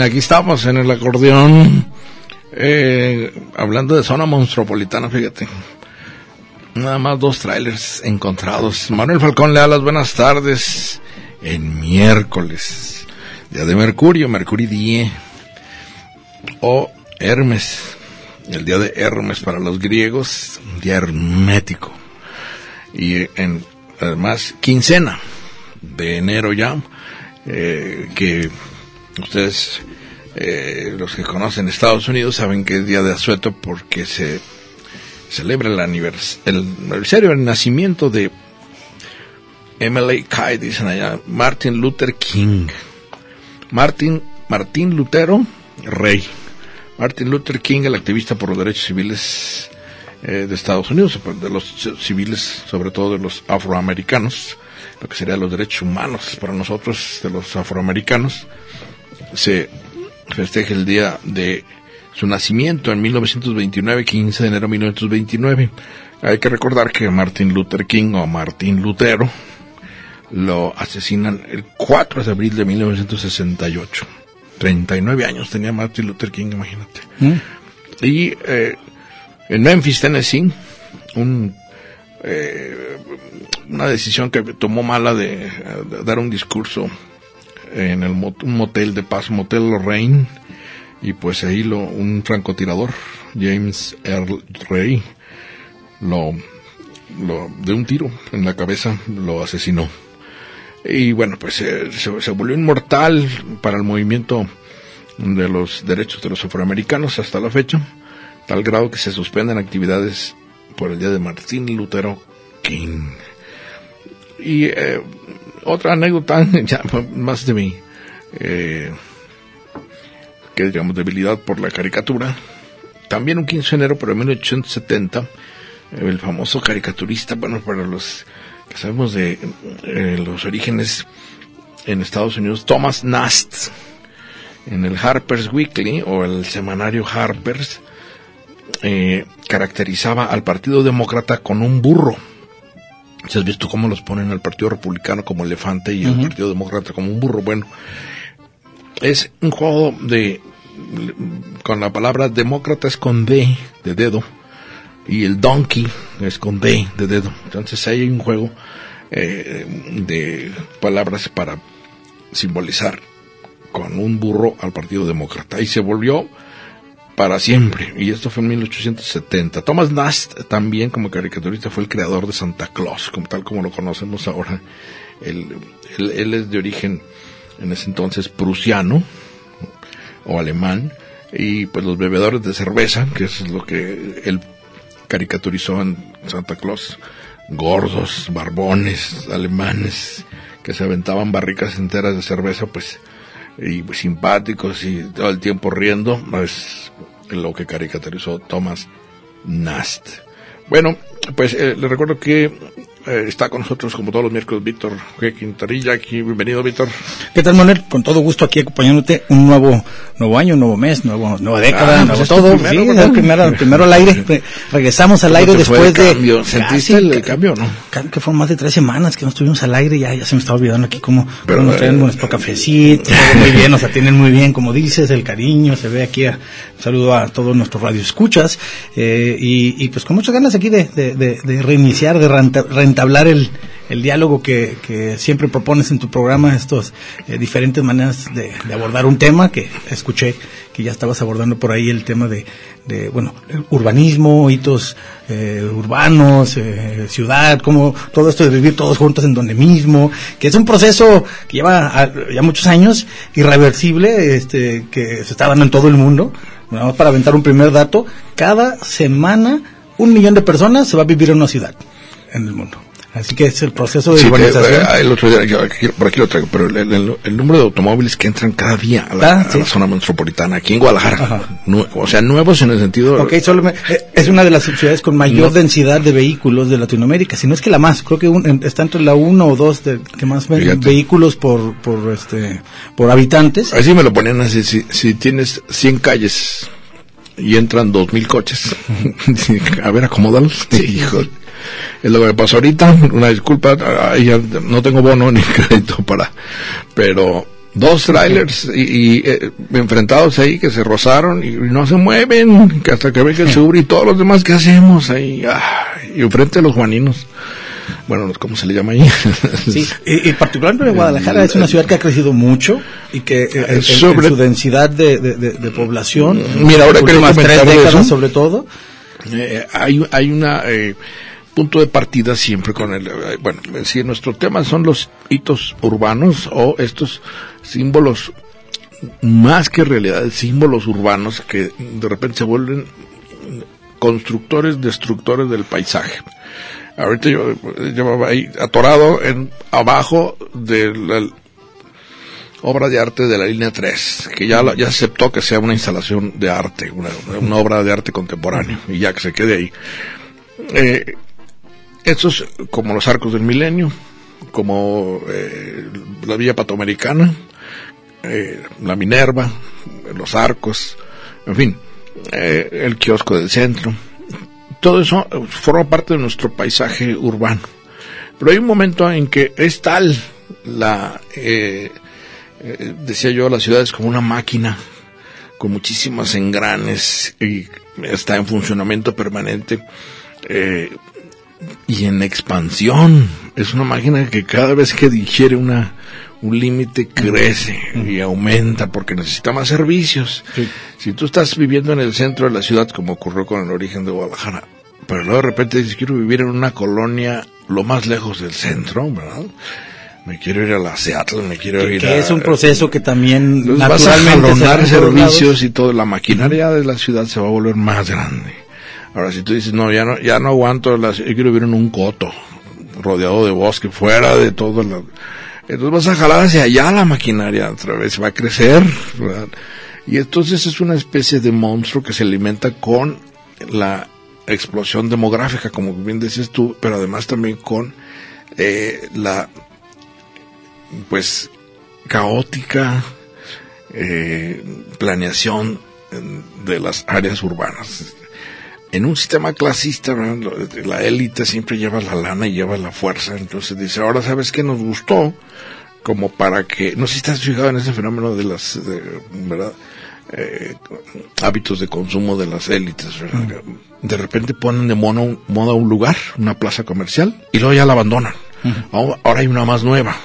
Aquí estamos en el acordeón, eh, hablando de zona monstruopolitana, fíjate. Nada más dos trailers encontrados. Manuel Falcón le da las buenas tardes en miércoles, día de Mercurio, Mercurio Die, o Hermes, el día de Hermes para los griegos, día hermético. Y en, además, quincena de enero ya, eh, que ustedes, eh, los que conocen Estados Unidos, saben que es día de asueto porque se celebra el, anivers el aniversario del nacimiento de MLK, dicen allá, Martin Luther King. Martin, Martín Lutero, rey. Martin Luther King, el activista por los derechos civiles eh, de Estados Unidos, de los civiles, sobre todo de los afroamericanos, lo que serían los derechos humanos para nosotros, de los afroamericanos, se festeja el día de su nacimiento en 1929, 15 de enero de 1929. Hay que recordar que Martin Luther King o Martín Lutero lo asesinan el 4 de abril de 1968. 39 años tenía Martin Luther King, imagínate. Y eh, en Memphis, Tennessee, un, eh, una decisión que tomó mala de, de dar un discurso en el mot- un motel de paz, Motel Lorraine, y pues ahí lo, un francotirador, James Earl Ray, lo, lo, de un tiro en la cabeza, lo asesinó. Y bueno, pues eh, se, se volvió inmortal para el movimiento de los derechos de los afroamericanos hasta la fecha, tal grado que se suspenden actividades por el día de Martín Lutero King. Y eh, otra anécdota, ya más de mi, eh, que digamos, debilidad por la caricatura. También un 15 de enero, pero en 1870, el famoso caricaturista, bueno, para los que sabemos de eh, los orígenes en Estados Unidos, Thomas Nast, en el Harper's Weekly o el semanario Harper's, eh, caracterizaba al Partido Demócrata con un burro. Si has visto cómo los ponen al Partido Republicano como elefante y al Partido Demócrata como un burro, bueno, es un juego de con la palabra demócrata es con D de dedo y el donkey es con D de dedo. Entonces ahí hay un juego eh, de palabras para simbolizar con un burro al Partido Demócrata. Y se volvió para siempre y esto fue en 1870. Thomas Nast también como caricaturista fue el creador de Santa Claus, como tal como lo conocemos ahora. Él, es de origen en ese entonces prusiano o alemán y pues los bebedores de cerveza, que es lo que él caricaturizó en Santa Claus, gordos, barbones, alemanes, que se aventaban barricas enteras de cerveza, pues, y simpáticos y todo el tiempo riendo, es lo que caricaturizó Thomas Nast. Bueno, pues eh, le recuerdo que eh, está con nosotros como todos los miércoles Víctor G. Quintanilla, aquí, bienvenido Víctor. ¿Qué tal, Manuel? Con todo gusto aquí acompañándote un nuevo nuevo año, nuevo mes, nuevo, nueva década, Ah, nuevo pues todo. primero, primero, primero al aire. Re- Regresamos al ¿Cómo aire después de... cambio? ¿Sentiste casi- el cambio no? Que fueron más de tres semanas que no estuvimos al aire, ya, ya se me estaba olvidando aquí cómo, Pero, cómo nos traen eh, nuestro cafecito, muy bien, nos atienden muy bien, como dices, el cariño, se ve aquí, a- saludo a todos nuestros radioescuchas, eh, y, pues con muchas ganas aquí de, de, de- de reiniciar, de renta- reentablar el, el diálogo que, que siempre propones en tu programa, estos eh, diferentes maneras de, abordar un tema que escuché que ya estabas abordando por ahí el tema de, de bueno, urbanismo, hitos eh, urbanos, eh, ciudad, como todo esto de vivir todos juntos en donde mismo, que es un proceso que lleva ah, ya muchos años, irreversible, este, que se está dando en todo el mundo. Nada más para aventar un primer dato, cada semana un millón de personas se va a vivir en una ciudad en el mundo. Así que es el proceso de Sí, urbanización. eh, el otro día, yo aquí- por aquí lo traigo, pero el, el- el número de automóviles que entran cada día a la, Ah, a sí. la zona metropolitana, aquí en Guadalajara, o sea, nuevos en el sentido... Ok, solo me- eh, es una de las ciudades con mayor No. densidad de vehículos de Latinoamérica, si no es que la más, creo que un- está entre la uno o dos de, que más Fíjate. vehículos por, por, este, por habitantes. Así me lo ponían así, si, si tienes 100 calles y entran 2.000 coches, a ver, acomódalos. Hijo, es lo que me pasó ahorita, una disculpa, ya no tengo bono ni crédito para, pero dos trailers y, y, eh, enfrentados ahí que se rozaron y, no se mueven, que hasta que venga el sur y todos los demás, ¿qué hacemos ahí? Y enfrente de los juaninos, bueno, ¿cómo se le llama ahí? Sí, y, y particularmente Guadalajara es una ciudad que ha crecido mucho y que eh, en- su densidad de, de- de- de población, Mira, ahora que tres décadas eso. sobre todo, Eh, hay, hay una eh, punto de partida siempre con el eh, bueno si nuestro tema son los hitos urbanos o estos símbolos más que realidades símbolos urbanos que de repente se vuelven constructores destructores del paisaje ahorita yo llevaba ahí atorado en abajo del el- obra de arte de la línea 3, que ya, la- ya aceptó que sea una instalación de arte, una, una obra de arte contemporáneo, y ya que se quede ahí. Eh, estos, como los arcos del milenio, como eh, la Villa Patoamericana, eh, la Minerva, los arcos, en fin, eh, el kiosco del centro. Todo eso forma parte de nuestro paisaje urbano. Pero hay un momento en que es tal la, eh, decía yo, la ciudad es como una máquina con muchísimas engranes y está en funcionamiento permanente eh, y en expansión. Es una máquina que cada vez que digiere una un límite crece y aumenta porque necesita más servicios. Si tú estás viviendo en el centro de la ciudad, como ocurrió con el origen de Guadalajara, pero luego de repente dices, quiero vivir en una colonia lo más lejos del centro, ¿verdad? Me quiero ir a la Seattle, me quiero Que, ir que a... es un proceso que también Entonces vas a naturalmente jalonar servicios y todo, la maquinaria de la ciudad se va a volver más grande. Ahora, si tú dices, no, ya no, ya no aguanto, la, yo quiero vivir en un coto, rodeado de bosque, fuera de todo, la- entonces vas a jalar hacia allá la maquinaria, otra vez va a crecer. Y entonces es una especie de monstruo que se alimenta con la explosión demográfica, como bien decías tú, pero además también con eh, la, pues, caótica eh, planeación eh, de las áreas urbanas. En un sistema clasista, la élite siempre lleva la lana y lleva la fuerza, entonces dice, ahora sabes que nos gustó, como para que, no sé si estás fijado en ese fenómeno de las, de- ¿verdad? Eh, hábitos de consumo de las élites, ¿verdad? De repente ponen de mono, moda un lugar, una plaza comercial, y luego ya la abandonan. ahora, ahora hay una más nueva.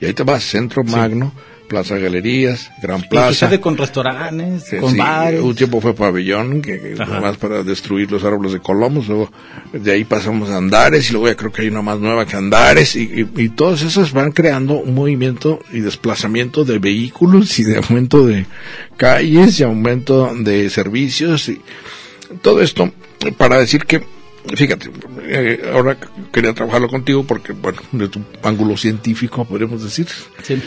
Y ahí te vas, Centro Magno, Plaza Galerías, Gran Y Plaza. sucede con restaurantes, con sí, bares. Un tiempo fue pabellón, que, que nomás para destruir los árboles de Colomos, luego de ahí pasamos a Andares, y luego ya creo que hay una más nueva que Andares, y, y, y todas esas van creando un movimiento y desplazamiento de vehículos y de aumento de calles y aumento de servicios, y todo esto para decir que, fíjate, eh, ahora quería trabajarlo contigo porque, bueno, de tu ángulo científico podríamos decir, Sí.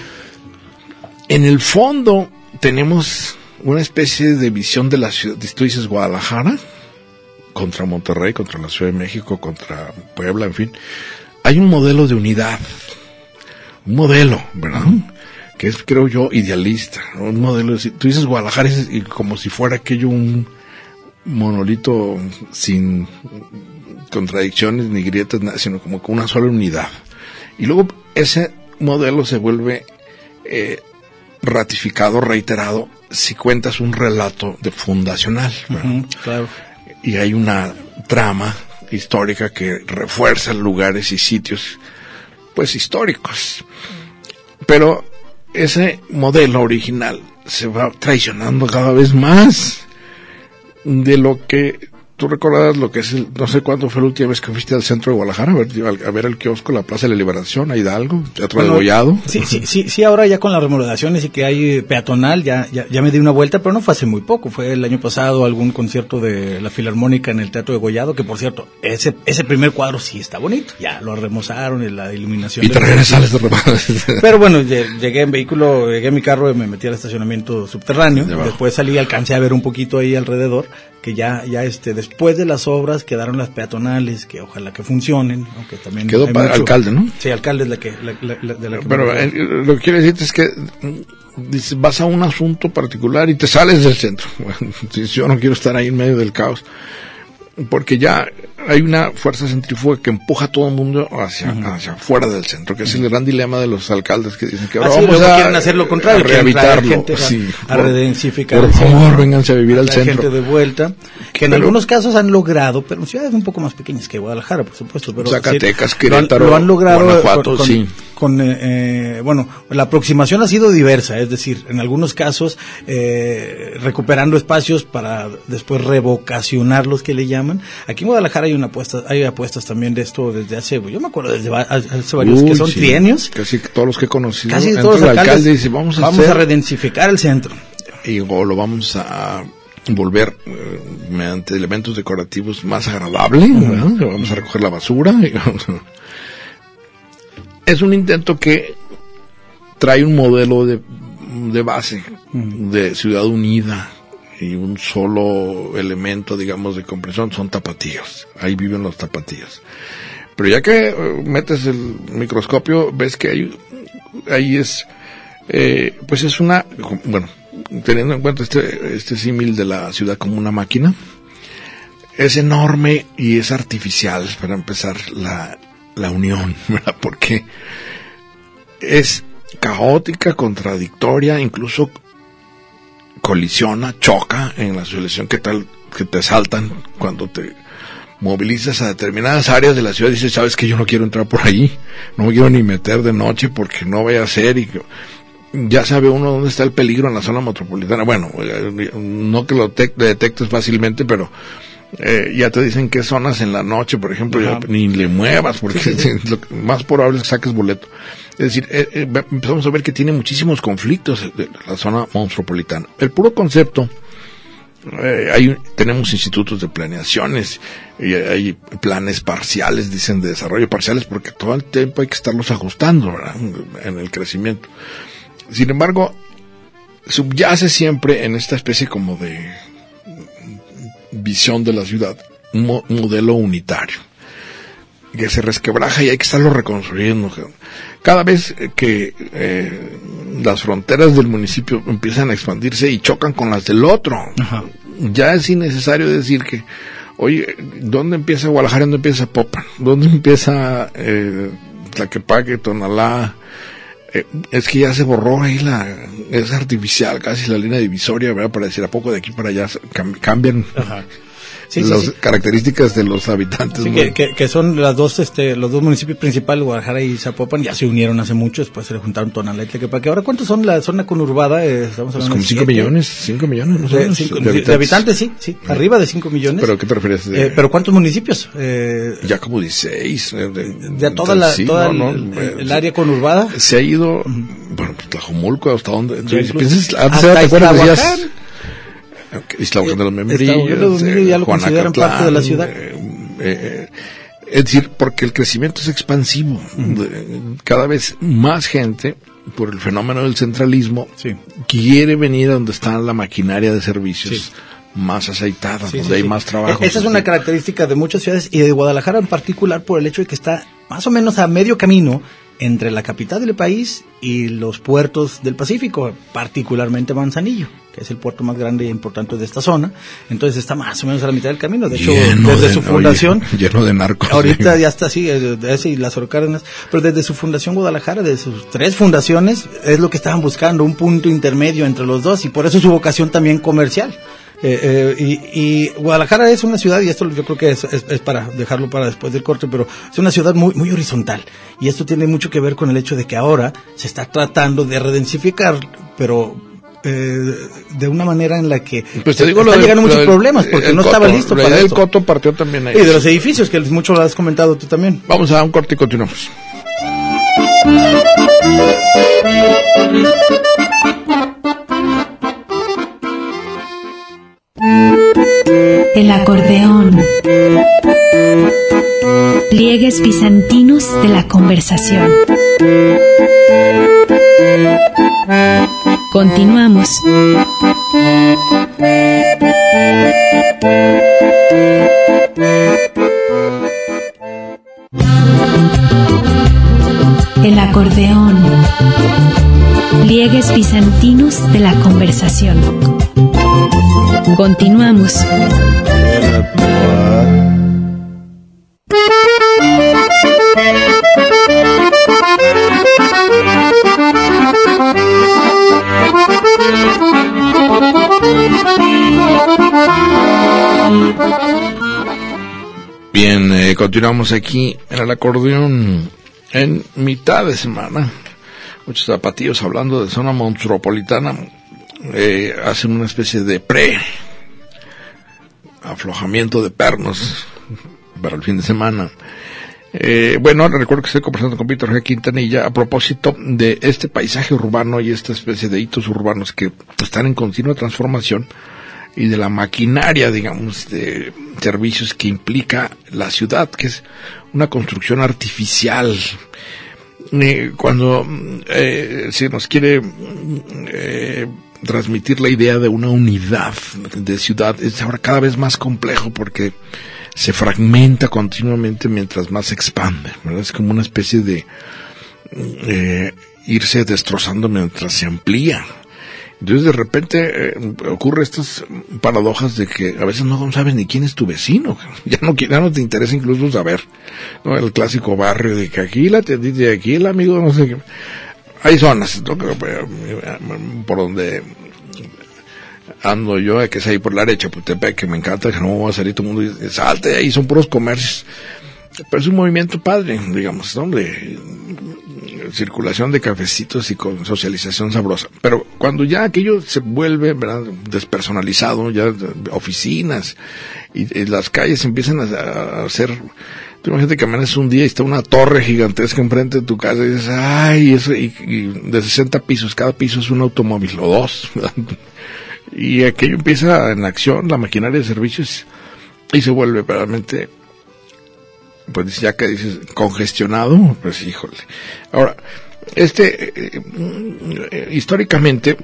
En el fondo tenemos una especie de visión de la ciudad, tú dices Guadalajara, contra Monterrey, contra la Ciudad de México, contra Puebla, en fin. Hay un modelo de unidad, un modelo, ¿verdad? Que es, creo yo, idealista, ¿no? un modelo, de- tú dices Guadalajara es- como si fuera aquello un monolito sin contradicciones ni grietas, sino como con una sola unidad. Y luego ese modelo se vuelve eh, ratificado, reiterado, si cuentas un relato de fundacional. claro. Y hay una trama histórica que refuerza lugares y sitios, pues históricos. Pero ese modelo original se va traicionando cada vez más de lo que tú recordarás lo que es el, no sé cuándo fue la última vez que fuiste al centro de Guadalajara a ver, a ver el kiosco, la Plaza de la Liberación, a Hidalgo, Teatro Bueno, de Gollado. Sí, sí, sí, sí, ahora ya con las remodelaciones y que hay peatonal, ya, ya, ya me di una vuelta, pero no fue hace muy poco, fue el año pasado algún concierto de la Filarmónica en el Teatro de Gollado, que por cierto, ese, ese primer cuadro sí está bonito, ya lo remozaron y la iluminación. Y te regresas. Pero bueno, lle- llegué en vehículo, llegué en mi carro y me metí al estacionamiento subterráneo. Debajo. Después salí, alcancé a ver un poquito ahí alrededor, que ya, ya este, después de las obras quedaron las peatonales, que ojalá que funcionen, aunque también. Quedó para alcalde, ¿no? Sí, alcalde es la que, la, la- la- de la que Pero eh, lo que quiero decirte es que mm, vas a un asunto particular y te sales del centro. Bueno, yo no quiero estar ahí en medio del caos. Porque ya hay una fuerza centrífuga que empuja a todo el mundo hacia, hacia afuera del centro, que es el gran dilema de los alcaldes que dicen que Ah, ahora vamos a, quieren hacer lo contrario, a rehabilitarlo. gente a- Sí, a redensificar Por favor, vénganse a vivir al centro. gente de vuelta, que en Pero- algunos casos han logrado, pero en ciudades un poco más pequeñas que Guadalajara, por supuesto. Pero Zacatecas, sí, lo han- Querétaro, lo han logrado Guanajuato, con, sí. con, eh, eh, bueno, la aproximación ha sido diversa, es decir, en algunos casos eh, recuperando espacios para después revocacionarlos que le llaman. Aquí en Guadalajara hay una apuesta, hay apuestas también de esto desde hace, yo me acuerdo desde hace varios que Uy, son sí. trienios. Casi todos los que he conocido. Casi todos los alcaldes alcalde dice, vamos a hacer redensificar el centro. y o lo vamos a volver eh, mediante elementos decorativos más agradable, ¿verdad? vamos a recoger la basura. y vamos a- Es un intento que trae un modelo de, de base de ciudad unida y un solo elemento, digamos, de compresión son tapatíos. Ahí viven los tapatíos. Pero ya que eh, metes el microscopio, ves que ahí, ahí es, eh, pues es una, bueno, teniendo en cuenta este, este símil de la ciudad como una máquina, es enorme y es artificial para empezar la, la unión, ¿verdad? Porque es caótica, contradictoria, incluso colisiona, choca en la selección que tal que te saltan cuando te movilizas a determinadas áreas de la ciudad y dices, sabes que yo no quiero entrar por ahí, no me quiero ni meter de noche porque no vaya a ser y que- ya sabe uno dónde está el peligro en la zona metropolitana. Bueno, eh, no que lo te- detectes fácilmente, pero eh, ya te dicen qué zonas en la noche, por ejemplo, ya ni le muevas porque lo más probable es que saques boleto. Es decir, eh, eh, empezamos a ver que tiene muchísimos conflictos la zona monstruopolitana. El puro concepto eh, hay, tenemos institutos de planeaciones y hay planes parciales, dicen de desarrollo parciales, porque todo el tiempo hay que estarlos ajustando ¿verdad? en el crecimiento. Sin embargo, subyace siempre en esta especie como de visión de la ciudad un mo- modelo unitario que se resquebraja y hay que estarlo reconstruyendo. Cada vez que eh, las fronteras del municipio empiezan a expandirse y chocan con las del otro, ya es innecesario decir que, oye, ¿dónde empieza Guadalajara? ¿Dónde empieza Popan? ¿Dónde empieza eh, Tlaquepaque, Tonalá? Eh, es que ya se borró ahí la, es artificial casi la línea divisoria, ¿verdad? Para decir a poco de aquí para allá cam- cambian Sí, sí, las sí. características de los habitantes. ¿no? que, que- que son las dos, este, los dos municipios principales, Guadalajara y Zapopan, ya se unieron hace mucho, después se le juntaron Tonalá y Tlaquepaque. Ahora, ¿cuántos son la zona conurbada? Eh, estamos Pues hablando como de 5 siete. millones, 5 millones más o De, cinco- de de habitantes. sí, sí, arriba de 5 millones. ¿Pero qué te refieres? De- Eh, pero ¿cuántos municipios? Eh, ya como 16. eh, de, de toda la, sí, toda no, el, no, el- eh, el área conurbada. Se ha ido, bueno, pues Tlajomulco, hasta dónde. Ya Si incluso- piensas, antes hasta era, ¿te acuerdas? Iztahuacán. Decías, ok, Iztahuacán de los Eh, Membrillos, de los Membrillos ya lo consideran Juanacatlán, parte de la ciudad. eh, eh, es decir, porque el crecimiento es expansivo. Cada vez más gente, por el fenómeno del centralismo, Sí. quiere venir a donde está la maquinaria de servicios Sí. más aceitada, Sí, donde hay más trabajo. E- Esa es una característica de muchas ciudades y de Guadalajara en particular por el hecho de que está más o menos a medio camino entre la capital del país y los puertos del Pacífico, particularmente Manzanillo, que es el puerto más grande e importante de esta zona. Entonces está más o menos a la mitad del camino. De hecho, Lleno desde de- su oye, fundación, lleno de narcos. Ahorita ya está así, eh, de las Cárdenas, pero desde su fundación Guadalajara, desde sus tres fundaciones, es lo que estaban buscando, un punto intermedio entre los dos, y por eso su vocación también comercial. Eh, eh, y, y Guadalajara es una ciudad, y esto yo creo que es, es- es para dejarlo para después del corte, pero es una ciudad muy, muy horizontal. Y esto tiene mucho que ver con el hecho de que ahora se está tratando de redensificar, pero eh, de una manera en la que Pues te digo están lo llegando lo muchos problemas, porque el no estaba listo para esto. coto partió también ahí. Y de los edificios, que mucho lo has comentado tú también. Vamos a un corte y continuamos. El acordeón. Pliegues bizantinos de la conversación. Continuamos. El acordeón. Pliegues bizantinos de la conversación. Continuamos. Bien, eh, continuamos aquí en el acordeón en mitad de semana. Muchos zapatillos hablando de zona monstruopolitana eh, hacen una especie de pre aflojamiento de pernos para el fin de semana. Eh, bueno, recuerdo que estoy conversando con Víctor G. Quintanilla a propósito de este paisaje urbano y esta especie de hitos urbanos que están en continua transformación y de la maquinaria, digamos, de servicios que implica la ciudad, que es una construcción artificial. eh, cuando eh, se nos quiere eh, transmitir la idea de una unidad de ciudad, es ahora cada vez más complejo porque se fragmenta continuamente mientras más se expande. Es como una especie de eh, irse destrozando mientras se amplía. Entonces de repente eh, ocurre estas paradojas de que a veces no sabes ni quién es tu vecino. Ya no, ya no te interesa incluso saber. ¿no? El clásico barrio de que aquí la de aquí el amigo no sé qué. Hay zonas ¿no? que, eh, por donde ando yo, que es ahí por la derecha, Putepec, que me encanta, que no va a salir todo el mundo y salte ahí, son puros comercios. Pero es un movimiento padre, digamos, ¿no? De circulación de cafecitos y con socialización sabrosa. Pero cuando ya aquello se vuelve despersonalizado, ya oficinas y, las calles empiezan a, a hacer... Tú imagínate que amaneces un día y está una torre gigantesca enfrente de tu casa y dices, ay, eso, y, y de 60 pisos, cada piso es un automóvil o dos. Y aquello empieza en acción, la maquinaria de servicios, y se vuelve realmente, pues ya que dices, congestionado, pues híjole. Ahora, este, eh, eh, históricamente,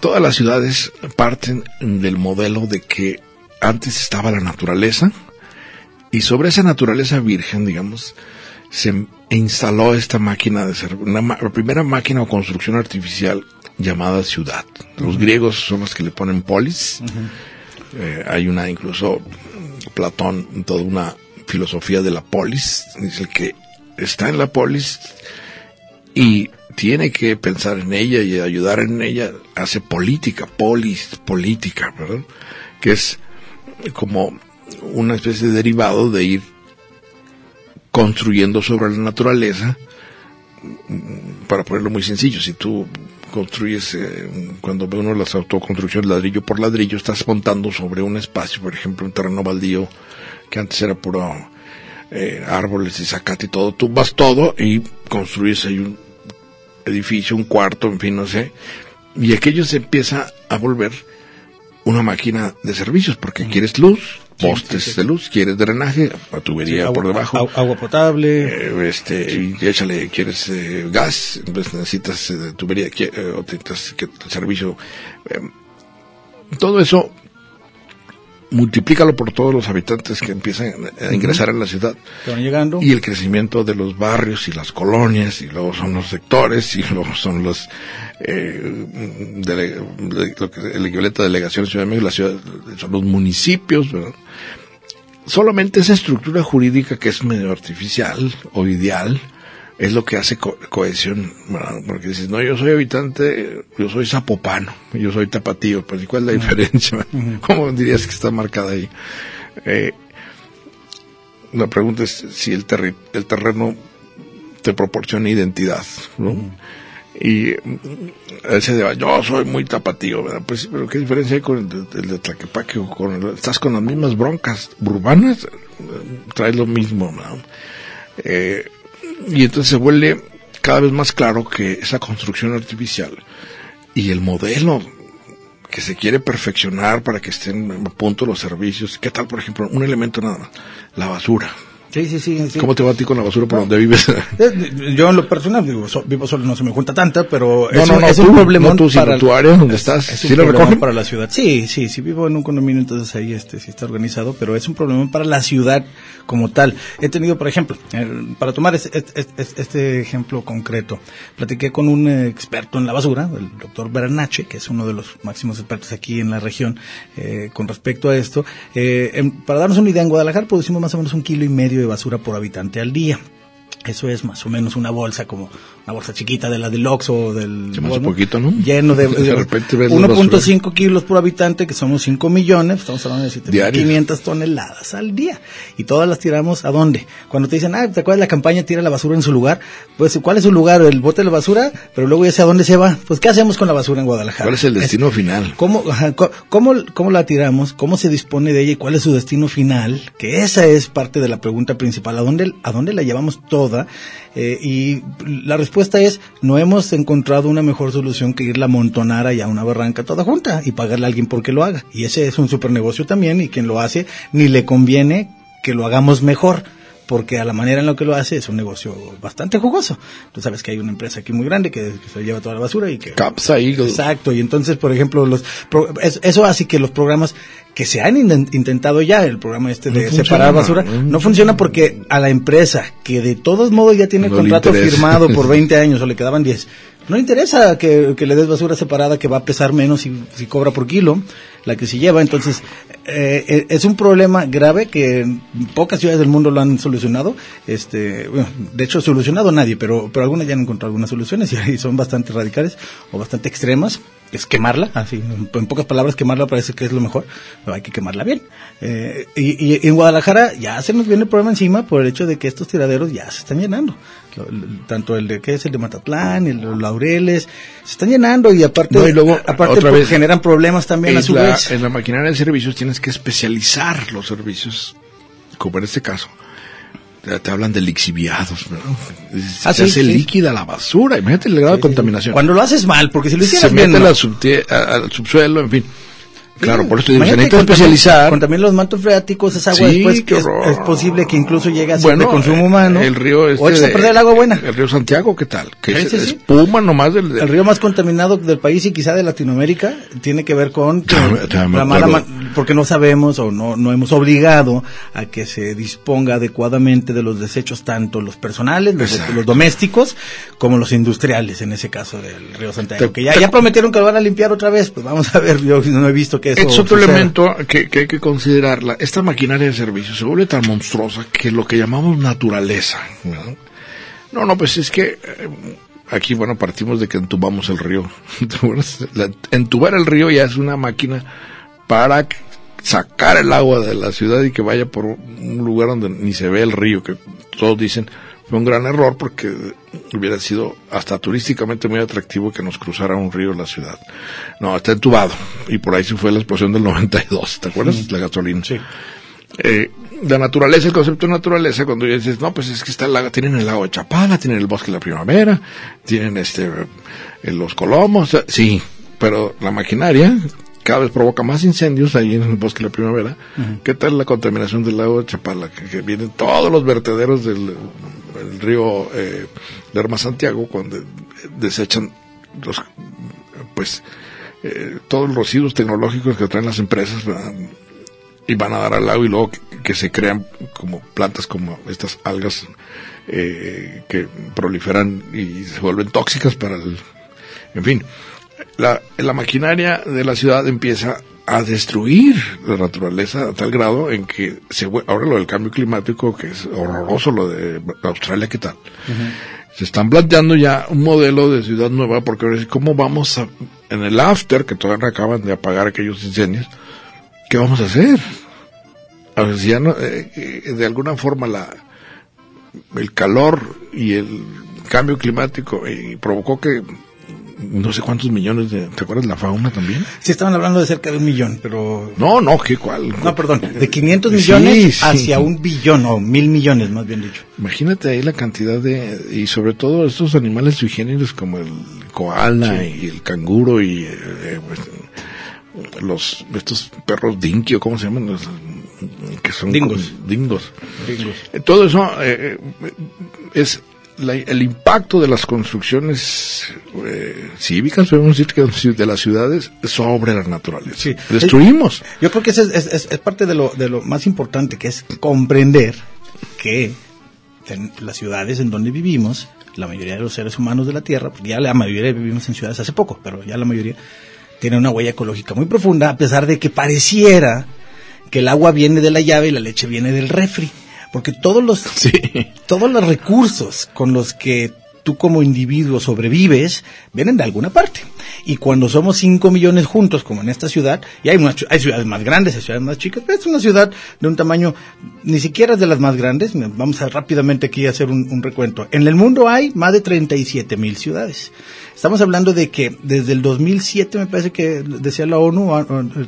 todas las ciudades parten del modelo de que antes estaba la naturaleza, y sobre esa naturaleza virgen, digamos, se instaló esta máquina de ser, una, la primera máquina o construcción artificial llamada ciudad. Los griegos son los que le ponen polis. Eh, hay una incluso Platón, toda una filosofía de la polis. Dice que está en la polis y tiene que pensar en ella y ayudar en ella, hace política, polis, política, ¿verdad? Que es como una especie de derivado de ir construyendo sobre la naturaleza, para ponerlo muy sencillo, si tú construyes, eh, cuando ve uno las autoconstrucciones ladrillo por ladrillo, estás montando sobre un espacio, por ejemplo, un terreno baldío que antes era puro eh, árboles y zacate y todo, tú vas todo y construyes ahí un edificio, un cuarto, en fin, no sé, y aquello se empieza a volver una máquina de servicios, porque quieres luz, postes de luz, quieres drenaje, la tubería agua, por debajo, agua potable. eh, este, y échale, quieres eh, gas, entonces necesitas eh, tubería, eh, o necesitas que el servicio. eh, todo eso, multiplícalo por todos los habitantes que empiezan a ingresar en la ciudad. van llegando. Y el crecimiento de los barrios y las colonias, y luego son los sectores, y luego son los, eh, dele- de- lo que, el equivalente a delegaciones Ciudad de México, la ciudad, son los municipios, ¿verdad? Solamente esa estructura jurídica que es medio artificial o ideal es lo que hace co- cohesión, ¿verdad? porque dices, no, yo soy habitante, yo soy zapopano, yo soy tapatío, pues ¿y cuál es la diferencia? ¿Cómo dirías que está marcada ahí? Eh, la pregunta es si el, terri- el terreno te proporciona identidad, ¿no? Y mm, ese de, yo soy muy tapatío, ¿verdad? Pues pero ¿qué diferencia hay con el de, el de Tlaquepaque o con el- estás con las mismas broncas urbanas? Eh, Traes lo mismo, ¿no? Eh, y entonces se vuelve cada vez más claro que esa construcción artificial y el modelo que se quiere perfeccionar para que estén a punto los servicios. ¿Qué tal, por ejemplo, un elemento nada más? La basura. Sí, sí, sí. sí. ¿Cómo te va a ti con la basura por donde vives? Eh, Yo en lo personal digo, so- vivo solo, no se me junta tanta, pero No, es, no, un, no, es un tú, problemón no tú, sino para tu área donde estás. Es ¿Sí un lo problema recogen? para la ciudad. Sí, sí, sí vivo en un condominio, entonces ahí este sí está organizado, pero es un problema para la ciudad como tal. He tenido, por ejemplo, eh, para tomar este, este, este- este ejemplo concreto, platiqué con un eh, experto en la basura, el doctor Bernache, que es uno de los máximos expertos aquí en la región eh, con respecto a esto. Eh, en- para darnos una idea, en Guadalajara producimos más o menos un kilo y medio de basura por habitante al día. Eso es más o menos una bolsa, como una bolsa chiquita de la del Oxxo o del... Se me hace Walmart, poquito, ¿no? Lleno de... De la 1.5 kilos por habitante, que somos 5 millones, estamos hablando de Diarios. 500 toneladas al día. Y todas las tiramos a dónde? Cuando te dicen, ah, ¿te acuerdas de la campaña Tira la basura en su lugar? Pues, ¿cuál es su lugar? El bote de la basura, pero luego ya sé a dónde se va. Pues, ¿qué hacemos con la basura en Guadalajara? ¿Cuál es el destino final? ¿Cómo, cómo, cómo la tiramos? ¿Cómo se dispone de ella y cuál es su destino final? Que esa es parte de la pregunta principal. ¿A dónde, a dónde la llevamos toda? Eh, y la respuesta es, no hemos encontrado una mejor solución que irla a amontonar allá a una barranca toda junta y pagarle a alguien porque lo haga. Y ese es un super negocio también y quien lo hace ni le conviene que lo hagamos mejor. Porque a la manera en la que lo hace es un negocio bastante jugoso. Tú sabes que hay una empresa aquí muy grande que, que se lleva toda la basura y que... Capsa. Exacto, y entonces, por ejemplo, los pro- es- eso hace que los programas que se han in- intentado ya, el programa este de No separar basura, no funciona porque a la empresa que de todos modos ya tiene No contrato firmado por 20 años o le quedaban 10, no le interesa que, que le des basura separada que va a pesar menos si, si cobra por kilo la que se lleva. Entonces, eh, eh, es un problema grave que pocas ciudades del mundo lo han solucionado. Este, de hecho, solucionado nadie, pero, pero algunas ya han encontrado algunas soluciones y, son bastante radicales o bastante extremas. Es quemarla, así, en, pocas palabras, quemarla parece que es lo mejor, pero hay que quemarla bien. Eh, y, y en Guadalajara ya se nos viene el problema encima por el hecho de que estos tiraderos ya se están llenando. Tanto el de que es el de Matatlán, el de los Laureles, se están llenando y aparte, No, y luego, aparte otra pues, vez, generan problemas también a su la, vez. en la maquinaria de servicios tienes que especializar los servicios, como en este caso. Te, hablan de lixiviados. Se Ah, sí, hace sí. líquida la basura, imagínate el grado de contaminación. Cuando lo haces mal, porque si lo se hicieras mete bien, al, no. subsuelo, en fin. Claro, por eso se necesita especializar. Contaminar los mantos freáticos, esa agua Sí, después es, posible que incluso llegue a ser Bueno, de consumo humano. El río este o echas a de- perder el agua buena. El río Santiago, ¿qué tal? Que Sí, es sí, espuma nomás del... El río más contaminado del país y quizá de Latinoamérica tiene que ver con que la mala porque no sabemos o no, no hemos obligado a que se disponga adecuadamente de los desechos tanto los personales, los, domésticos, como los industriales, en ese caso del río Santiago. Que ya, te- ya prometieron que lo van a limpiar otra vez, pues vamos a ver, yo no he visto que eso Es otro suceda. elemento que, que hay que considerarla. Esta maquinaria de servicio se vuelve tan monstruosa que lo que llamamos naturaleza. ¿no? No, no, pues es que eh, aquí, bueno, partimos de que entubamos el río. Entubar el río ya es una máquina para sacar el agua de la ciudad y que vaya por un lugar donde ni se ve el río, que todos dicen fue un gran error porque hubiera sido hasta turísticamente muy atractivo que nos cruzara un río la ciudad. No, está entubado y por ahí se fue la explosión del 92, ¿te acuerdas? La gasolina. Sí. Eh, la naturaleza, el concepto de naturaleza, cuando dices, no, pues es que está el lago, tienen el lago de Chapala, tienen el bosque de la primavera, tienen este, eh, los colomos, sí, pero la maquinaria cada vez provoca más incendios ahí en el bosque de la primavera. ¿Qué tal la contaminación del lago de Chapala? Que, que vienen todos los vertederos del el río eh, Lerma Santiago cuando desechan los, pues, eh, todos los residuos tecnológicos que traen las empresas, ¿verdad? y van a dar al lago y luego que, que se crean como plantas como estas algas eh, que proliferan y se vuelven tóxicas para el en fin la, la maquinaria de la ciudad empieza a destruir la naturaleza a tal grado en que se ahora lo del cambio climático que es horroroso lo de Australia qué tal se están planteando ya un modelo de ciudad nueva porque ahora cómo vamos a en el after que todavía no acaban de apagar aquellos incendios ¿qué vamos a hacer? A ver, si ya no, eh, eh, de alguna forma la, el calor y el cambio climático eh, provocó que no sé cuántos millones de, ¿te acuerdas la fauna también? Sí, estaban hablando de cerca de un millón, pero... No, no, ¿qué cuál? No, perdón, de 500 Sí, millones sí. hacia un billón, o mil millones, más bien dicho. Imagínate ahí la cantidad de, y sobre todo estos animales sugénidos como el koala y el canguro y eh, eh, pues, los, estos perros dinky cómo se llaman, los, que son Dingos. como- dingos. Eh, Todo eso eh, es la- el impacto de las construcciones eh, cívicas, podemos decir que de las ciudades sobre la naturaleza. Sí. Destruimos. Yo creo que es, es- es- es parte de lo, de lo más importante, que es comprender que en las ciudades en donde vivimos, la mayoría de los seres humanos de la Tierra, porque ya la mayoría vivimos en ciudades hace poco, pero ya la mayoría tiene una huella ecológica muy profunda, a pesar de que pareciera que el agua viene de la llave y la leche viene del refri. Porque todos los, Sí. todos los recursos con los que tú como individuo sobrevives vienen de alguna parte. Y cuando somos 5 millones juntos, como en esta ciudad, y hay, hay ciudades más grandes, hay ciudades más chicas, pero es una ciudad de un tamaño, ni siquiera es de las más grandes. Vamos a rápidamente aquí a hacer un, un recuento. En el mundo hay más de 37 mil ciudades. Estamos hablando de que desde el 2007, me parece que decía la ONU,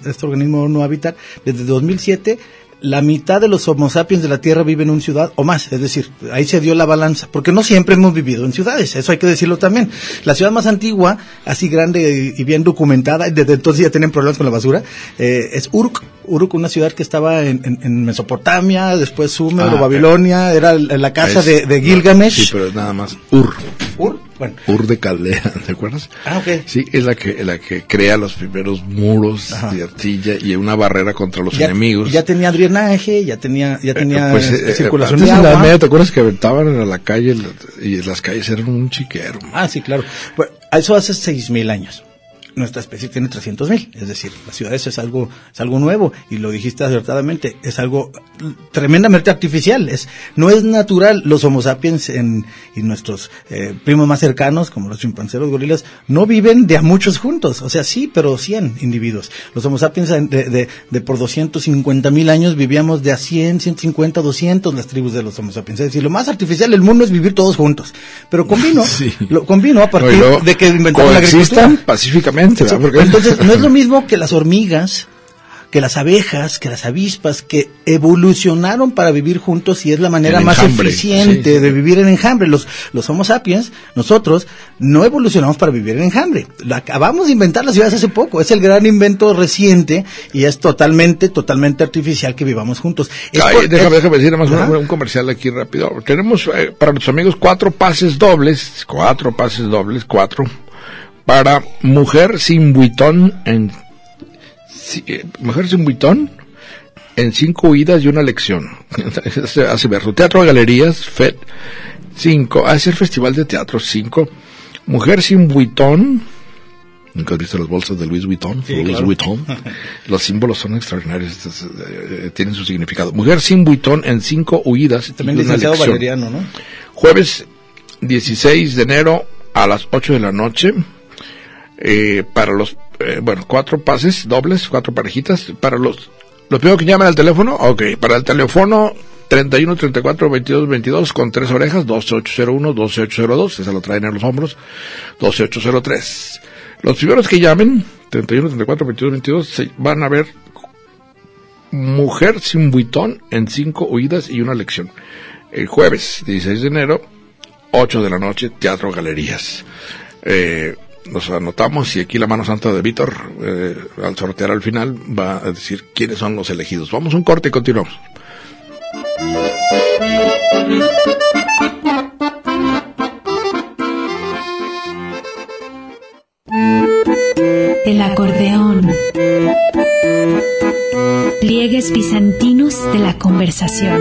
este organismo ONU Habitat, desde 2007 la mitad de los Homo sapiens de la Tierra viven en una ciudad o más. Es decir, ahí se dio la balanza. Porque no siempre hemos vivido en ciudades. Eso hay que decirlo también. La ciudad más antigua, así grande y bien documentada, desde entonces ya tienen problemas con la basura, eh, es Uruk. Uruk, una ciudad que estaba en, en- en Mesopotamia, después Sumer Ah, o Babilonia, era la casa Es- de, de Gilgamesh. Sí, pero es nada más Ur. Ur, bueno. Ur de Caldea, ¿te acuerdas? Ah, ok. Sí, es la que, la que crea los primeros muros Ajá. de artilla y una barrera contra los ya, enemigos. ya tenía drenaje, ya tenía, ya tenía Eh, pues, eh, eh, circulación antes de en la agua. Media, ¿te acuerdas que aventaban a la calle y las calles eran un chiquero? Ah, sí, claro. Bueno, eso hace 6.000 años. Nuestra especie tiene 300.000, es decir, las ciudades es algo, es algo nuevo, y lo dijiste acertadamente, es algo tremendamente artificial, es, no es natural, los homo sapiens en, y nuestros eh, primos más cercanos, como los chimpancés, los gorilas, no viven de a muchos juntos, o sea, sí, pero 100 individuos. Los homo sapiens en- de, de, de por 250.000 años vivíamos de a 100, 150, 200 las tribus de los homo sapiens, es decir, lo más artificial del mundo es vivir todos juntos, pero convino, Sí. lo convino a partir de que inventaron la agricultura. pacíficamente, Entonces, no es lo mismo que las hormigas, que las abejas, que las avispas, que evolucionaron para vivir juntos y es la manera más eficiente sí, sí. de vivir en enjambre. Los, los Homo sapiens, nosotros, no evolucionamos para vivir en enjambre. Lo acabamos de inventar las ciudades hace poco. Es el gran invento reciente y es totalmente, totalmente artificial que vivamos juntos. Es Ay, por- déjame, es- déjame decir más un, un comercial aquí rápido. Tenemos eh, para nuestros amigos cuatro pases dobles, cuatro pases dobles, cuatro, para mujer sin buitón en eh, mujer sin buitón en cinco idas y una lección. Hace verso. Teatro, galerías, FED, cinco. Hace el festival de teatro, cinco. Mujer sin buitón. Nunca has visto las bolsas de Luis Vuitton. Sí, Louis claro. Vuitton. Los símbolos son extraordinarios, eh, tienen su significado. Mujer sin buitón en cinco huidas. También y una licenciado lección. Valeriano, ¿no? Jueves 16 de enero a las 8 de la noche. Eh, para los, eh, bueno, cuatro pases dobles, cuatro parejitas. Para los, los primero que llaman al teléfono, ok. Para el teléfono 31 34 22 22 con tres orejas, 12801, 12802, esa lo traen en los hombros, 12803. Los primeros que llamen, 31 34 22 22, se van a ver Mujer sin buitón en cinco huidas y una lección. El jueves 16 de enero, 8 de la noche, Teatro Galerías. Eh, nos anotamos y aquí la mano santa de Víctor, eh, al sortear al final, va a decir quiénes son los elegidos. Vamos un corte y continuamos. El acordeón. Pliegues bizantinos de la conversación.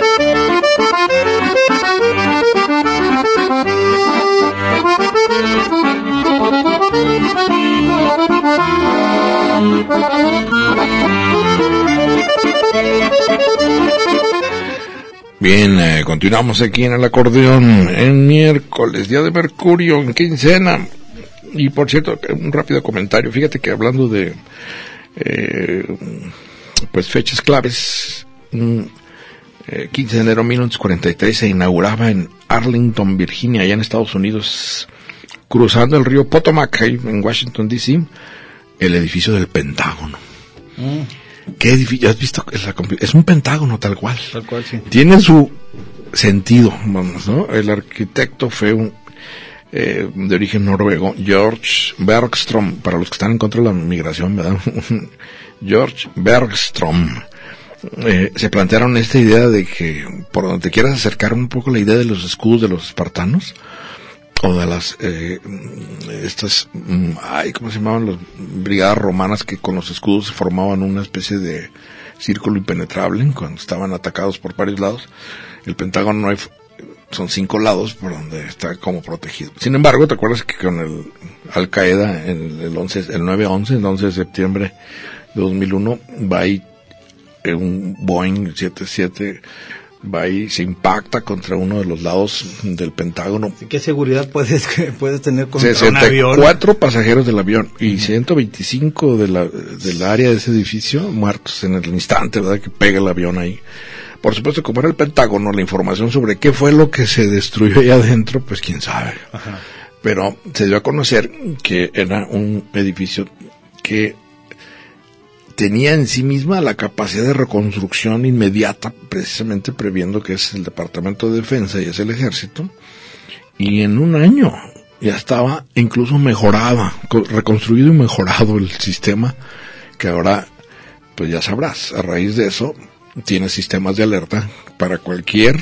Bien, eh, continuamos aquí en el acordeón en miércoles, día de Mercurio, en quincena. Y por cierto, un rápido comentario. Fíjate que hablando de eh, pues fechas claves, mm, eh, 15 de enero de 1943 se inauguraba en Arlington, Virginia, allá en Estados Unidos, cruzando el río Potomac, ahí en Washington, D.C., el edificio del Pentágono. ¿Qué edificio? ¿Has visto? Es, un pentágono tal cual. Tal cual, sí. Tiene su sentido, vamos, ¿no? El arquitecto fue un eh, de origen noruego, George Bergstrom, para los que están en contra de la migración, ¿verdad? George Bergstrom. Eh, se plantearon esta idea de que por donde te quieras acercar un poco la idea de los escudos de los espartanos o de las eh, estas mm, ay cómo se llamaban las brigadas romanas que con los escudos formaban una especie de círculo impenetrable cuando estaban atacados por varios lados. El pentágono no hay son cinco lados por donde está como protegido. Sin embargo te acuerdas que con el Al Qaeda el, el 11 el 9-11 el 11 de septiembre de 2001 va y eh, un Boeing 77 va y se impacta contra uno de los lados del Pentágono. ¿Qué seguridad puedes, puedes tener contra un avión? 64 pasajeros del avión y 125 de la, del área de ese edificio muertos en el instante, ¿verdad? Que pega el avión ahí. Por supuesto, como era el Pentágono, la información sobre qué fue lo que se destruyó ahí adentro, pues quién sabe. Pero se dio a conocer que era un edificio que tenía en sí misma la capacidad de reconstrucción inmediata, precisamente previendo que es el Departamento de Defensa y es el Ejército, y en un año ya estaba incluso mejorada, co- reconstruido y mejorado el sistema, que ahora, pues ya sabrás, a raíz de eso, tiene sistemas de alerta para cualquier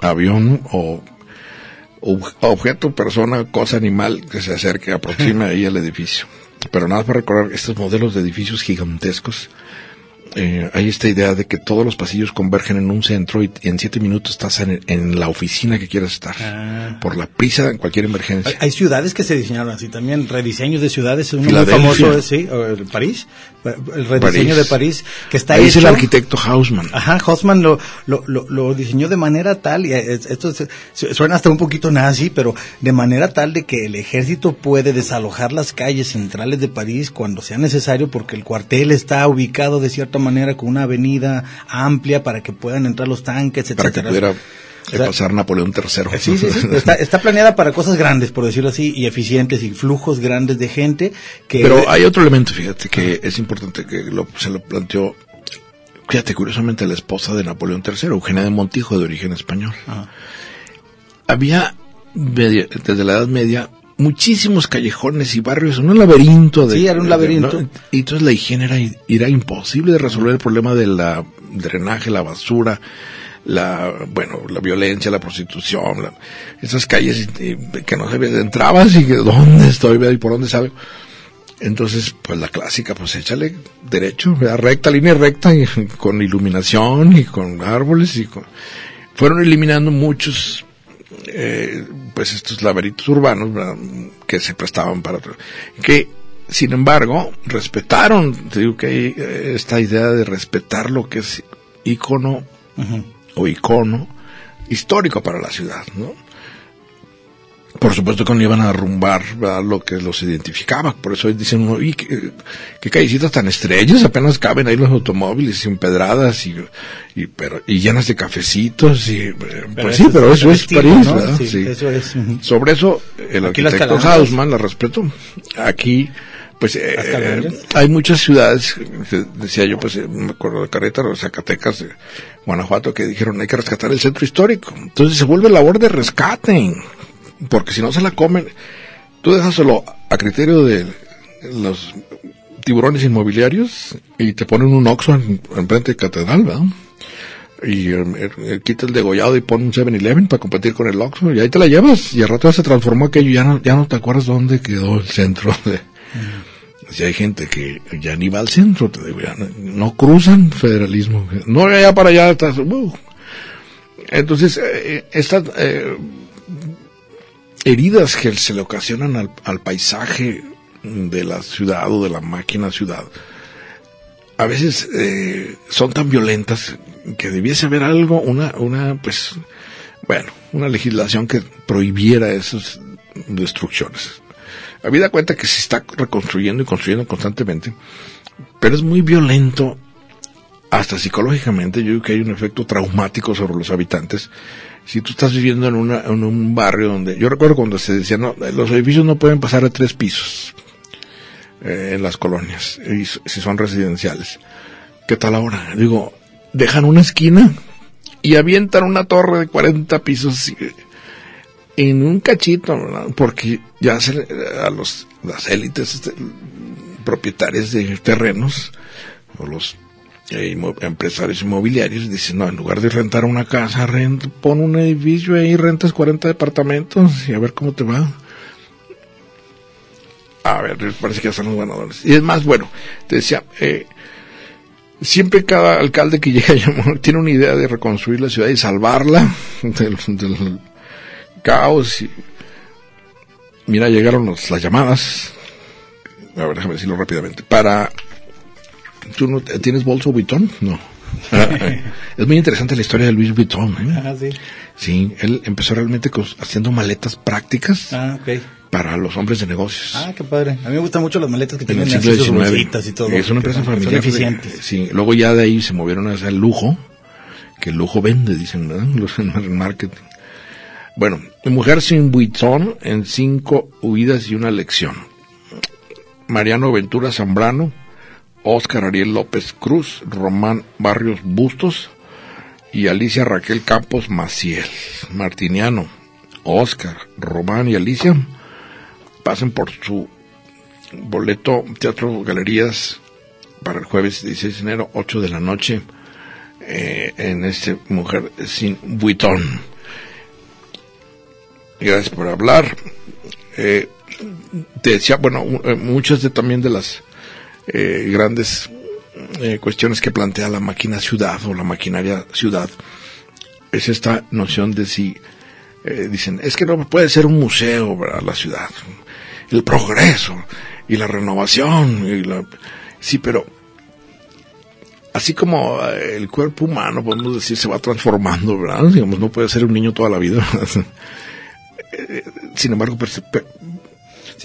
avión o ob- objeto, persona, cosa, animal que se acerque, aproxime ahí al edificio. Pero nada más para recordar estos modelos de edificios gigantescos. Eh, hay esta idea de que todos los pasillos convergen en un centro y en siete minutos estás en, en la oficina que quieras estar. Ah. Por la prisa en cualquier emergencia. Hay, hay ciudades que se diseñaron así también, rediseños de ciudades, uno muy famoso sí, el París, el rediseño París. de París, que está Ahí es el arquitecto Hausmann. Ajá, Haussmann lo, lo, lo, lo diseñó de manera tal, y es- esto suena hasta un poquito nazi, pero de manera tal de que el ejército puede desalojar las calles centrales de París cuando sea necesario porque el cuartel está ubicado de cierta manera con una avenida amplia para que puedan entrar los tanques, para que etcétera. pudiera eh, O sea, pasar Napoleón III. Sí, sí, sí. Está, está planeada para cosas grandes, por decirlo así, y eficientes y flujos grandes de gente que... Pero hay otro elemento, fíjate, que es importante que lo- se lo planteó, fíjate, curiosamente, la esposa de Napoleón III, Eugenia de Montijo, de origen español. Ajá. Había, desde la Edad Media, muchísimos callejones y barrios, un laberinto de... Sí, era un de- laberinto. ¿no? Y entonces la higiene era, era imposible de resolver el problema de la drenaje, la basura, la, bueno, la violencia, la prostitución, la- esas calles que no sabías, entrabas y que dónde estoy, y por dónde salgo. Entonces, pues la clásica, pues échale derecho, ¿verdad? recta, línea recta, y con iluminación y con árboles y con... Fueron eliminando muchos, eh, pues estos laberintos urbanos, ¿verdad? Que se prestaban para... Que, sin embargo, respetaron, te digo que hay eh, esta idea de respetar lo que es ícono o icono histórico para la ciudad, ¿no? Por supuesto que no iban a arrumbar ¿verdad? lo que los identificaba, por eso dicen, uno, "Uy, qué, qué callecitas tan estrellas, apenas caben ahí los automóviles empedradas y, y, pero, y llenas de cafecitos, y, eh, pues sí, pero es eso es París, ¿no? ¿verdad? Sí, Sí. eso es. Sobre eso, el Aquí arquitecto. Hausmann, la respeto, aquí, pues, eh, calandrias. hay muchas ciudades, eh, decía yo, pues, eh, me acuerdo de Querétaro, Zacatecas, eh, Guanajuato, que dijeron hay que rescatar el centro histórico. Entonces se vuelve labor de rescate, porque si no se la comen, tú déjaselo a criterio de los tiburones inmobiliarios y te ponen un Oxxo en, frente de catedral, ¿verdad? Y eh, eh, quita el degollado y pone un 7-Eleven para competir con el Oxxo y ahí te la llevas y al rato ya se transformó aquello ya no, ya no te acuerdas dónde quedó el centro de... Si hay gente que ya ni va al centro, te digo, ya no, no cruzan federalismo. No, ya para allá estás... uh. Entonces, eh, estas eh, heridas que se le ocasionan al, paisaje de la ciudad o de la máquina ciudad, a veces eh, son tan violentas que debiese haber algo, una, una, pues, bueno, una legislación que prohibiera esas destrucciones. Habida cuenta que se está reconstruyendo y construyendo constantemente, pero es muy violento, hasta psicológicamente, yo digo que hay un efecto traumático sobre los habitantes. Si tú estás viviendo en, una, un barrio donde, yo recuerdo cuando se decía, no, los edificios no pueden pasar de tres pisos eh, en las colonias, y si son residenciales. ¿Qué tal ahora? Digo, dejan una esquina y avientan una torre de 40 pisos en un cachito, ¿verdad? porque ya se, a los, las élites este, propietarias de terrenos o los empresarios inmobiliarios dicen, no, en lugar de rentar una casa, renta, pon un edificio ahí, rentas 40 departamentos y a ver cómo te va. A ver, parece que ya son los ganadores. Y es más, bueno, te decía, eh, siempre cada alcalde que llega tiene una idea de reconstruir la ciudad y salvarla del, caos. Mira, llegaron los- las llamadas, a ver, déjame decirlo rápidamente, para ¿Tú no tienes bolso Vuitton? No. es muy interesante la historia de Luis Vuitton. ¿eh? Ah, sí. Sí, él empezó realmente haciendo maletas prácticas Ah, para los hombres de negocios. Ah, qué padre. A mí me gustan mucho las maletas que en tienen así sus bolsitas y todo. Es una empresa familiar. Eficientes. Sí, luego ya de ahí se movieron hacia el lujo, que el lujo vende, dicen, ¿verdad? Los en marketing. Bueno, Mujer sin Vuitton en cinco huidas y una lección. Mariano Ventura Zambrano, Óscar Ariel López Cruz, Román Barrios Bustos y Alicia Raquel Campos Maciel. Martiniano, Óscar, Román y Alicia pasen por su boleto Teatro Galerías para el jueves 16 de enero, 8 de la noche, eh, en este Mujer sin Vuitton. Gracias por hablar. Eh, te decía, bueno, eh, muchas de también de las eh, grandes eh, cuestiones que plantea la máquina ciudad o la maquinaria ciudad es esta noción de si eh, dicen es que no puede ser un museo la ciudad el progreso y la renovación y la sí pero así como el cuerpo humano podemos decir se va transformando digamos no puede ser un niño toda la vida sin embargo per-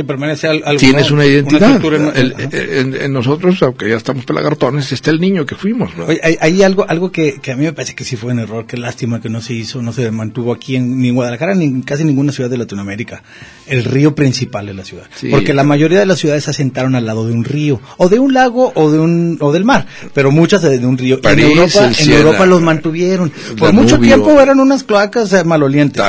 Permanece al- algo. tienes una identidad. estructura en- nosotros, aunque ya estamos pelagartones, está el niño que fuimos. Oye, hay, hay algo, algo que, que a mí me parece que sí fue un error, qué lástima que no se hizo, no se mantuvo aquí en, ni en Guadalajara ni en casi ninguna ciudad de Latinoamérica, el río principal de la ciudad. Sí. Porque la mayoría de las ciudades se asentaron al lado de un río, o de un lago o de un, o del mar, pero muchas de, un río. París, en Europa, en Europa los mantuvieron. Por Danubio. mucho tiempo eran unas cloacas eh, malolientes.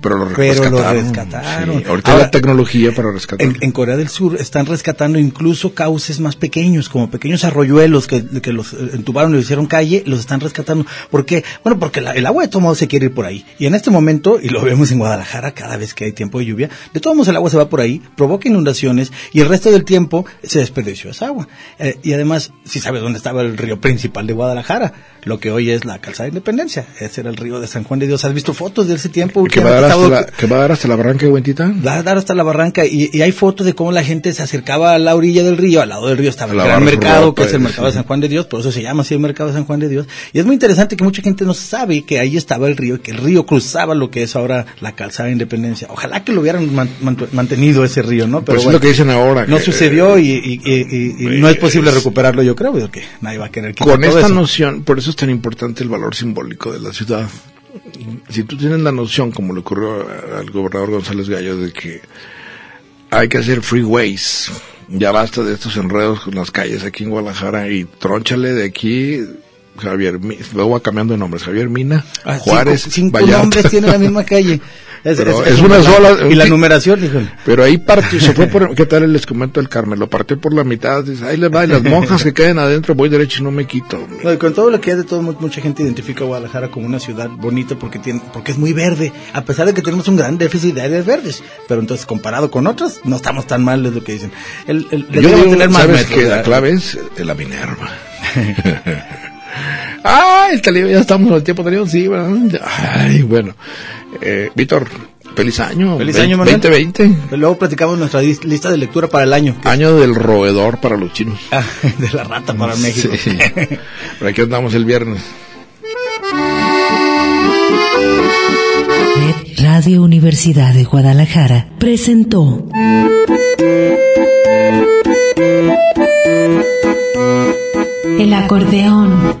Pero lo Pero lo rescataron. rescataron. Sí, Ahorita Ahora, la tecnología para En, en Corea del Sur están rescatando incluso cauces más pequeños, como pequeños arroyuelos que, que los eh, entubaron y lo hicieron calle, los están rescatando. ¿Por qué? Bueno, porque la- el agua de todo modo se quiere ir por ahí. Y en este momento, y lo vemos en Guadalajara cada vez que hay tiempo de lluvia, de todos modos el agua se va por ahí, provoca inundaciones y el resto del tiempo se desperdició esa agua. Eh, y además, si sabes dónde estaba el río principal de Guadalajara, lo que hoy es la calzada de Independencia. Ese era el río de San Juan de Dios. ¿Has visto fotos de ese tiempo? que, va a dar hasta la, que va a dar hasta la barranca de Huentita. Va a dar hasta la barranca y, y hay fotos de cómo la gente se acercaba a la orilla del río, al lado del río estaba el gran mercado, que es el mercado de. San Juan de Dios, por eso se llama así el mercado de San Juan de Dios. Y es muy interesante que mucha gente no sabe que ahí estaba el río, que el río cruzaba lo que es ahora la calzada de Independencia. Ojalá que lo hubieran man- mantenido ese río, ¿no? Pero Pero bueno, es lo que dicen ahora. no que, sucedió y, y- y- y- y no es posible es- recuperarlo, yo creo, porque nadie va a querer quitar Con todo esta eso. noción, por eso es tan importante el valor simbólico de la ciudad. Si tú tienes la noción, como le ocurrió al gobernador González Gallo, de que hay que hacer freeways, ya basta de estos enredos con las calles aquí en Guadalajara y trónchale de aquí Javier, luego va cambiando de nombres, Javier Mina, Ah, Juárez, cinco, cinco Vallarta. nombres tiene la misma calle. Pero es una sola- Y la numeración, híjole. Pero ahí partió, se fue por, ¿qué tal les comento el Carmen? Lo partió por la mitad, dice, ahí le va, y las monjas que caen adentro, voy derecho y no me quito. No, y con todo lo que hay de todo, mu- mucha gente identifica a Guadalajara como una ciudad bonita porque tiene, porque es muy verde, a pesar de que tenemos un gran déficit de áreas verdes. Pero entonces, comparado con otras, no estamos tan mal, es lo que dicen. El, el, Yo digo, tener más ¿sabes metros, que La clave es eh, la Minerva. Ay, el tele- ya estamos al tiempo tenido, sí, ¿verdad? Ay, bueno. Eh, Víctor, feliz año. Feliz año, Manuel. 2020. Luego platicamos nuestra lista de lectura para el año. Año del roedor para los chinos. Ah, de la rata para México. Sí. Por aquí andamos el viernes. Red Radio Universidad de Guadalajara presentó El acordeón.